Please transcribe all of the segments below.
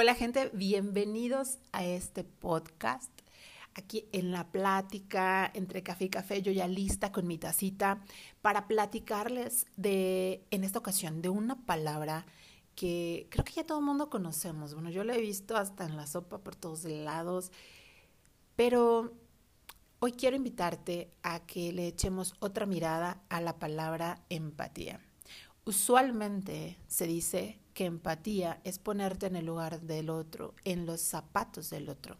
Hola gente, bienvenidos a este podcast. Aquí en la plática entre café y café, yo ya lista con mi tacita para platicarles de, en esta ocasión, de una palabra que creo que ya todo el mundo conocemos. Bueno, yo lo he visto hasta en la sopa por todos lados, pero hoy quiero invitarte a que le echemos otra mirada a la palabra empatía. Usualmente se dice que empatía es ponerte en el lugar del otro, en los zapatos del otro.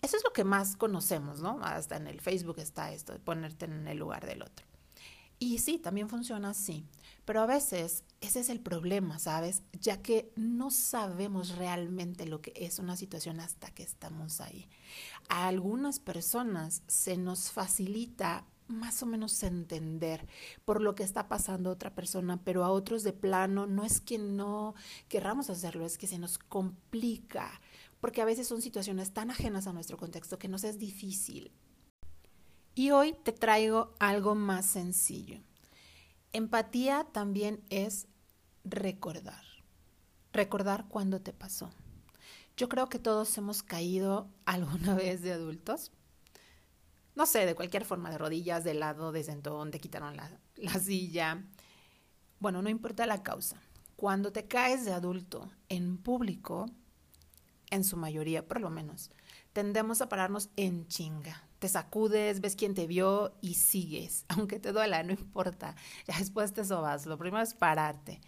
Eso es lo que más conocemos, ¿no? Hasta en el Facebook está esto ponerte en el lugar del otro. Y sí, también funciona así, pero a veces ese es el problema, ¿sabes? Ya que no sabemos realmente lo que es una situación hasta que estamos ahí. A algunas personas se nos facilita más o menos entender por lo que está pasando otra persona, pero a otros de plano no es que no querramos hacerlo, es que se nos complica, porque a veces son situaciones tan ajenas a nuestro contexto que nos es difícil. Y hoy te traigo algo más sencillo. Empatía también es recordar, recordar cuándo te pasó. Yo creo que todos hemos caído alguna vez de adultos no sé, de cualquier forma, de rodillas, de lado, de sentón, te quitaron la, la silla. Bueno, no importa la causa. Cuando te caes de adulto en público, en su mayoría por lo menos, tendemos a pararnos en chinga. Te sacudes, ves quién te vio y sigues, aunque te duela, no importa. Ya después te sobas. Lo primero es pararte.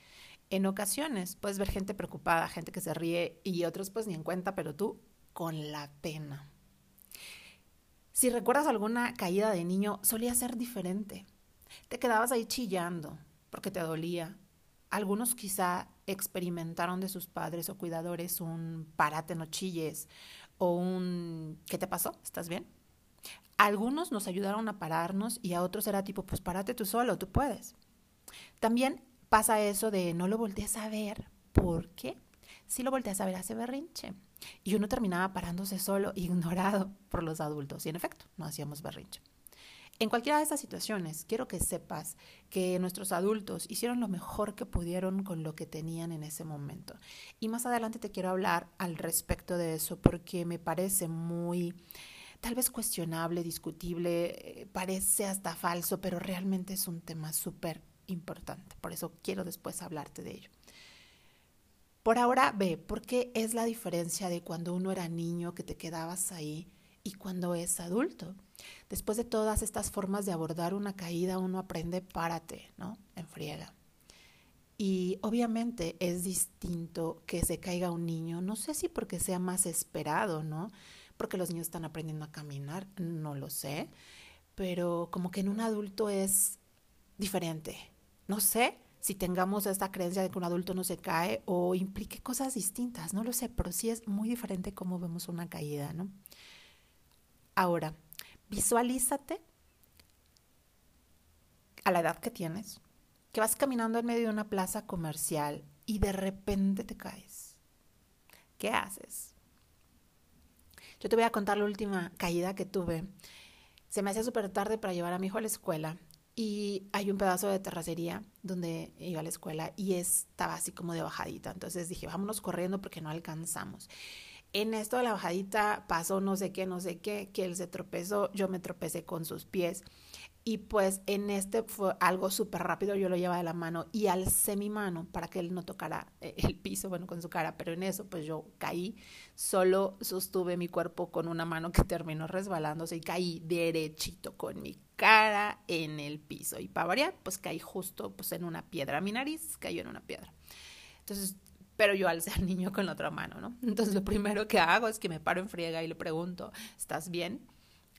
En ocasiones puedes ver gente preocupada, gente que se ríe y otros pues ni en cuenta, pero tú con la pena. Si recuerdas alguna caída de niño, solía ser diferente. Te quedabas ahí chillando porque te dolía. Algunos quizá experimentaron de sus padres o cuidadores un parate, no chilles o un ¿qué te pasó? ¿Estás bien? Algunos nos ayudaron a pararnos y a otros era tipo, pues párate tú solo, tú puedes. También pasa eso de no lo voltees a ver. ¿Por qué? Si lo volteas a ver hace berrinche. Y uno terminaba parándose solo, ignorado por los adultos. Y en efecto, no hacíamos berrinche. En cualquiera de estas situaciones, quiero que sepas que nuestros adultos hicieron lo mejor que pudieron con lo que tenían en ese momento. Y más adelante te quiero hablar al respecto de eso porque me parece muy, tal vez cuestionable, discutible, eh, parece hasta falso, pero realmente es un tema súper importante. Por eso quiero después hablarte de ello. Por ahora ve, ¿por qué es la diferencia de cuando uno era niño que te quedabas ahí y cuando es adulto? Después de todas estas formas de abordar una caída, uno aprende párate, ¿no? En friega. Y obviamente es distinto que se caiga un niño, no sé si porque sea más esperado, ¿no? Porque los niños están aprendiendo a caminar, no lo sé, pero como que en un adulto es diferente. No sé, si tengamos esta creencia de que un adulto no se cae o implique cosas distintas, no lo sé, pero sí es muy diferente cómo vemos una caída, ¿no? Ahora, visualízate a la edad que tienes, que vas caminando en medio de una plaza comercial y de repente te caes. ¿Qué haces? Yo te voy a contar la última caída que tuve. Se me hacía súper tarde para llevar a mi hijo a la escuela y hay un pedazo de terracería donde iba a la escuela y estaba así como de bajadita. Entonces dije, vámonos corriendo porque no alcanzamos. En esto de la bajadita pasó no sé qué, no sé qué, que él se tropezó, yo me tropecé con sus pies y pues en este fue algo súper rápido, yo lo llevaba de la mano y alcé mi mano para que él no tocara eh, el piso, bueno, con su cara, pero en eso pues yo caí, solo sostuve mi cuerpo con una mano que terminó resbalándose y caí derechito con mi cara en el piso. Y para variar, pues caí justo pues en una piedra, mi nariz cayó en una piedra. Entonces, pero yo alcé al niño con la otra mano, ¿no? Entonces lo primero que hago es que me paro en friega y le pregunto, ¿estás bien?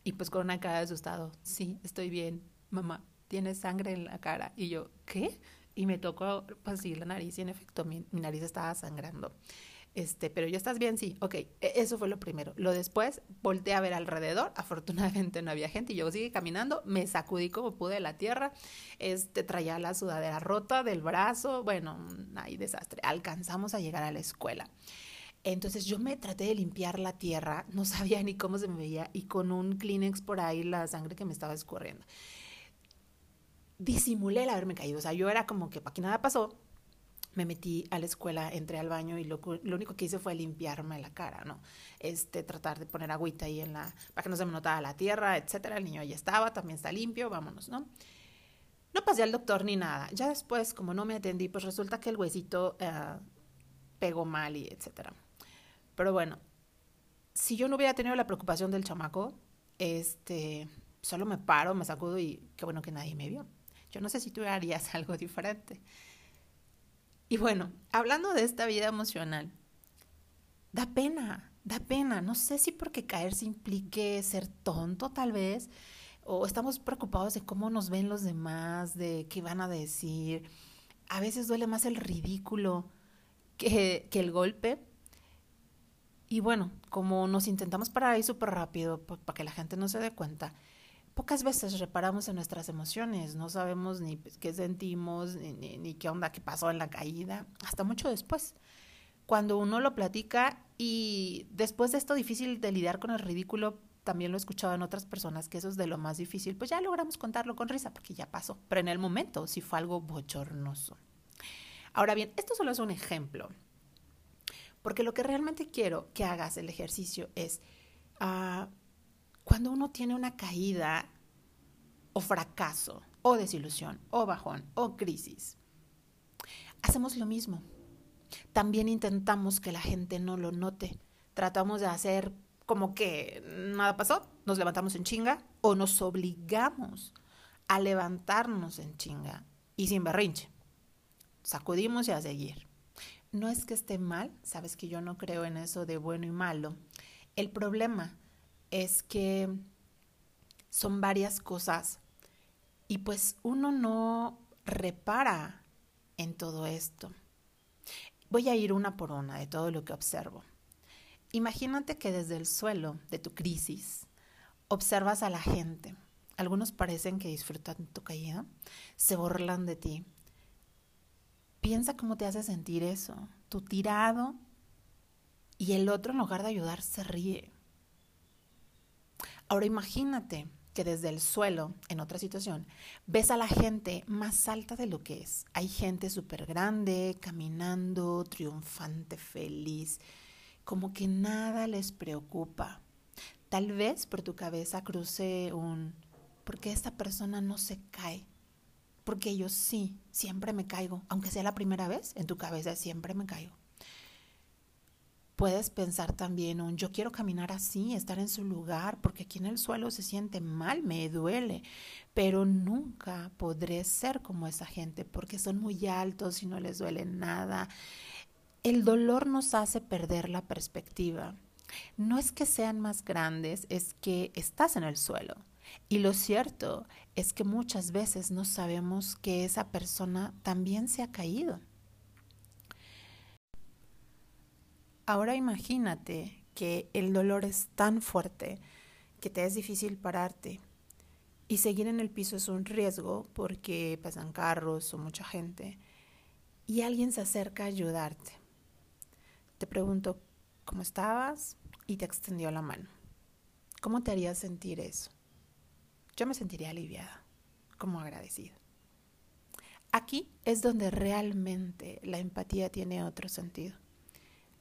Y pues con una cara de asustado, sí, estoy bien, mamá, tienes sangre en la cara. Y yo, ¿qué? Y me tocó, pues sí, la nariz y en efecto mi, nariz estaba sangrando. Este, pero ya estás bien, sí, ok, e, eso fue lo primero. Lo después, volteé a ver alrededor, afortunadamente no había gente y yo seguí caminando, me sacudí como pude de la tierra, este, traía la sudadera rota del brazo, bueno, hay desastre. Alcanzamos a llegar a la escuela. Entonces yo me traté de limpiar la tierra, no sabía ni cómo se me veía y con un Kleenex por ahí la sangre que me estaba escurriendo. Disimulé el haberme caído, o sea, yo era como que para que nada pasó, me metí a la escuela, entré al baño y lo, lo, único que hice fue limpiarme la cara, ¿no? Este, tratar de poner agüita ahí en la, para que no se me notara la tierra, etcétera. El niño ahí estaba, también está limpio, vámonos, ¿no? No pasé al doctor ni nada. Ya después, como no me atendí, pues resulta que el huesito uh, pegó mal y etcétera. Pero bueno, si yo no hubiera tenido la preocupación del chamaco, este, solo me paro, me sacudo y qué bueno que nadie me vio. Yo no sé si tú harías algo diferente. Y bueno, hablando de esta vida emocional, da pena, da pena. No sé si porque caerse implique ser tonto tal vez, o estamos preocupados de cómo nos ven los demás, de qué van a decir. A veces duele más el ridículo que, que el golpe. Y bueno, como nos intentamos parar ahí súper rápido para que la gente no se dé cuenta, pocas veces reparamos en nuestras emociones, no sabemos ni qué sentimos, ni, ni, qué onda, qué pasó en la caída, hasta mucho después. Cuando uno lo platica y después de esto difícil de lidiar con el ridículo, también lo he escuchado en otras personas que eso es de lo más difícil, pues ya logramos contarlo con risa porque ya pasó, pero en el momento sí fue algo bochornoso. Ahora bien, esto solo es un ejemplo, porque lo que realmente quiero que hagas el ejercicio es... Uh, cuando uno tiene una caída o fracaso o desilusión o bajón o crisis, hacemos lo mismo. También intentamos que la gente no lo note. Tratamos de hacer como que nada pasó, nos levantamos en chinga o nos obligamos a levantarnos en chinga y sin berrinche. Sacudimos y a seguir. No es que esté mal, sabes que yo no creo en eso de bueno y malo. El problema es que son varias cosas y pues uno no repara en todo esto. Voy a ir una por una de todo lo que observo. Imagínate que desde el suelo de tu crisis observas a la gente. Algunos parecen que disfrutan tu caída, se burlan de ti. Piensa cómo te hace sentir eso, tu tirado y el otro en lugar de ayudar se ríe. Ahora imagínate que desde el suelo, en otra situación, ves a la gente más alta de lo que es. Hay gente súper grande, caminando, triunfante, feliz, como que nada les preocupa. Tal vez por tu cabeza cruce un, ¿por qué esta persona no se cae? Porque yo sí, siempre me caigo, aunque sea la primera vez, en tu cabeza siempre me caigo. Puedes pensar también un yo quiero caminar así, estar en su lugar, porque aquí en el suelo se siente mal, me duele, pero nunca podré ser como esa gente porque son muy altos y no les duele nada. El dolor nos hace perder la perspectiva. No es que sean más grandes, es que estás en el suelo. Y lo cierto es que muchas veces no sabemos que esa persona también se ha caído. Ahora imagínate que el dolor es tan fuerte que te es difícil pararte y seguir en el piso es un riesgo porque pasan carros o mucha gente y alguien se acerca a ayudarte. Te pregunto, ¿cómo estabas? Y te extendió la mano. ¿Cómo te haría sentir eso? Yo me sentiría aliviada, como agradecida. Aquí es donde realmente la empatía tiene otro sentido.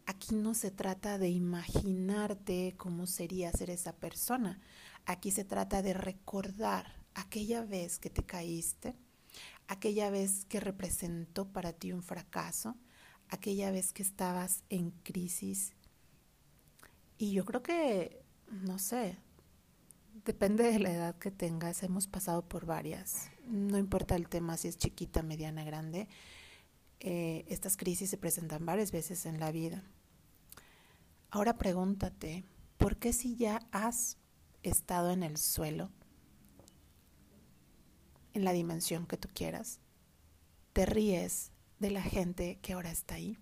Aquí no se trata de imaginarte cómo sería ser esa persona. Aquí se trata de recordar aquella vez que te caíste, aquella vez que representó para ti un fracaso, aquella vez que estabas en crisis. Y yo creo que, no sé, depende de la edad que tengas, hemos pasado por varias. No importa el tema si es chiquita, mediana, grande eh, estas crisis se presentan varias veces en la vida. Ahora pregúntate, ¿por qué si ya has estado en el suelo, en la dimensión que tú quieras, te ríes de la gente que ahora está ahí?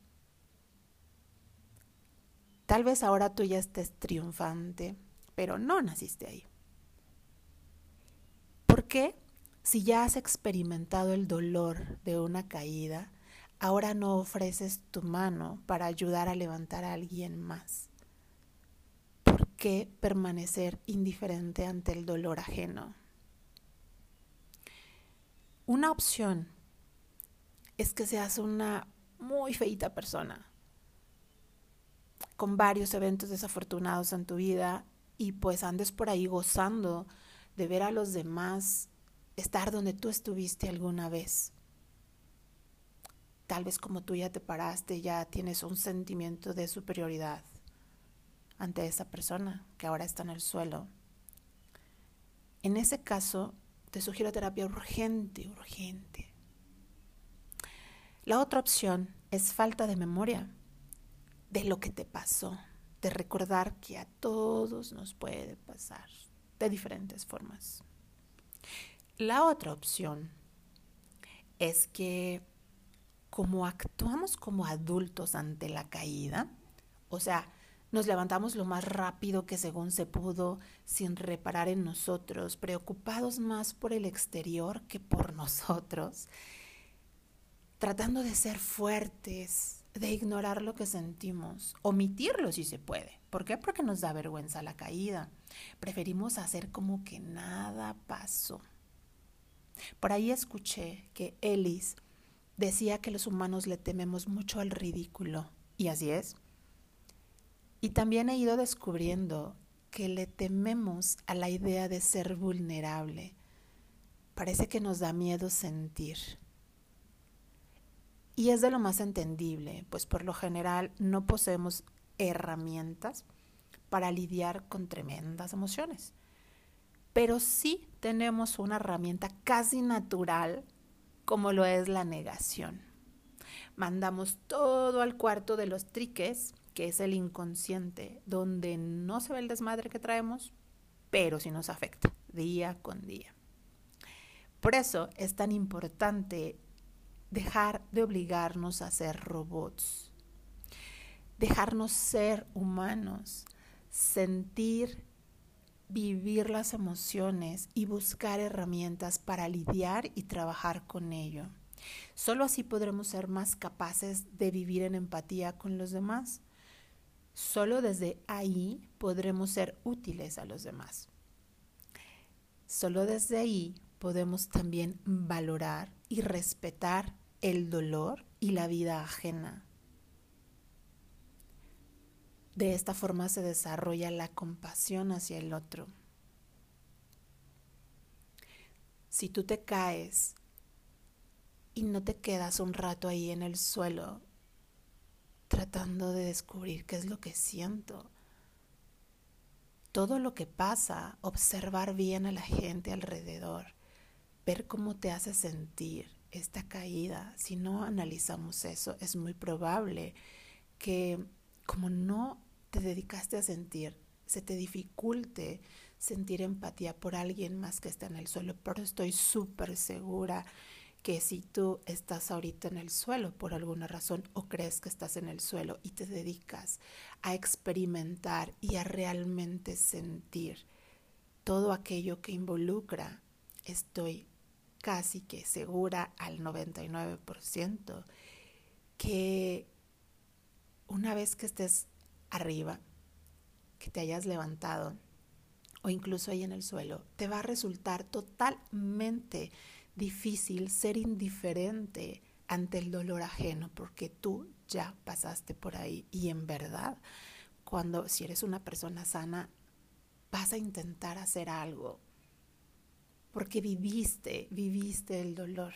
Tal vez ahora tú ya estés triunfante, pero no naciste ahí. ¿Por qué? Si ya has experimentado el dolor de una caída, ahora no ofreces tu mano para ayudar a levantar a alguien más? ¿Por qué permanecer indiferente ante el dolor ajeno? Una opción es que seas una muy feita persona, con varios eventos desafortunados en tu vida y pues andes por ahí gozando de ver a los demás estar donde tú estuviste alguna vez. Tal vez como tú ya te paraste, ya tienes un sentimiento de superioridad ante esa persona que ahora está en el suelo. En ese caso, te sugiero terapia urgente, urgente. La otra opción es falta de memoria de lo que te pasó, de recordar que a todos nos puede pasar de diferentes formas. La otra opción es que como actuamos como adultos ante la caída, o sea, nos levantamos lo más rápido que según se pudo, sin reparar en nosotros, preocupados más por el exterior que por nosotros, tratando de ser fuertes, de ignorar lo que sentimos, omitirlo si se puede. ¿Por qué? Porque nos da vergüenza la caída. Preferimos hacer como que nada pasó. Por ahí escuché que Ellis decía que los humanos le tememos mucho al ridículo. Y así es. Y también he ido descubriendo que le tememos a la idea de ser vulnerable. Parece que nos da miedo sentir. Y es de lo más entendible, pues por lo general no poseemos herramientas para lidiar con tremendas emociones. Pero sí tenemos una herramienta casi natural como lo es la negación. Mandamos todo al cuarto de los triques que es el inconsciente, donde no se ve el desmadre que traemos, pero sí nos afecta día con día. Por eso es tan importante dejar de obligarnos a ser robots, dejarnos ser humanos, sentir, vivir las emociones y buscar herramientas para lidiar y trabajar con ello. Solo así podremos ser más capaces de vivir en empatía con los demás Solo desde ahí podremos ser útiles a los demás. Solo desde ahí podemos también valorar y respetar el dolor y la vida ajena. De esta forma se desarrolla la compasión hacia el otro. Si tú te caes y no te quedas un rato ahí en el suelo tratando de descubrir qué es lo que siento. Todo lo que pasa, observar bien a la gente alrededor, ver cómo te hace sentir esta caída. Si no analizamos eso, es muy probable que como no te dedicaste a sentir, se te dificulte sentir empatía por alguien más que está en el suelo, pero estoy súper segura que si tú estás ahorita en el suelo por alguna razón o crees que estás en el suelo y te dedicas a experimentar y a realmente sentir todo aquello que involucra, estoy casi que segura al 99% que una vez que estés arriba, que te hayas levantado o incluso ahí en el suelo, te va a resultar totalmente difícil ser indiferente ante el dolor ajeno porque tú ya pasaste por ahí y en verdad cuando si eres una persona sana vas a intentar hacer algo porque viviste, viviste el dolor.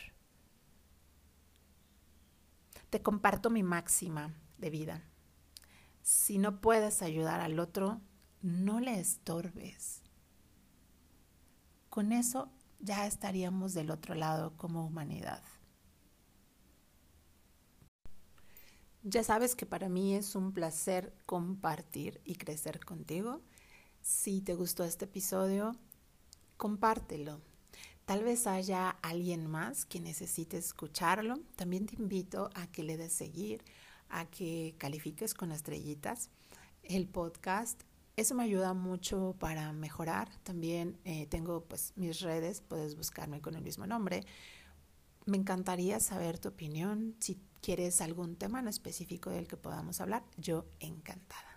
Te comparto mi máxima vida. Si no puedes ayudar al otro, no le estorbes. Con eso ya estaríamos del otro lado como humanidad. Ya sabes que para mí es un placer compartir y crecer contigo. Si te gustó este episodio, compártelo. Tal vez haya alguien más que necesite escucharlo. También te invito a que le des seguir, a que califiques con estrellitas el podcast eso me ayuda mucho para mejorar. También eh, tengo pues mis redes, puedes buscarme con el mismo nombre. Me encantaría saber tu opinión. Si quieres algún tema en específico del que podamos hablar, yo encantada.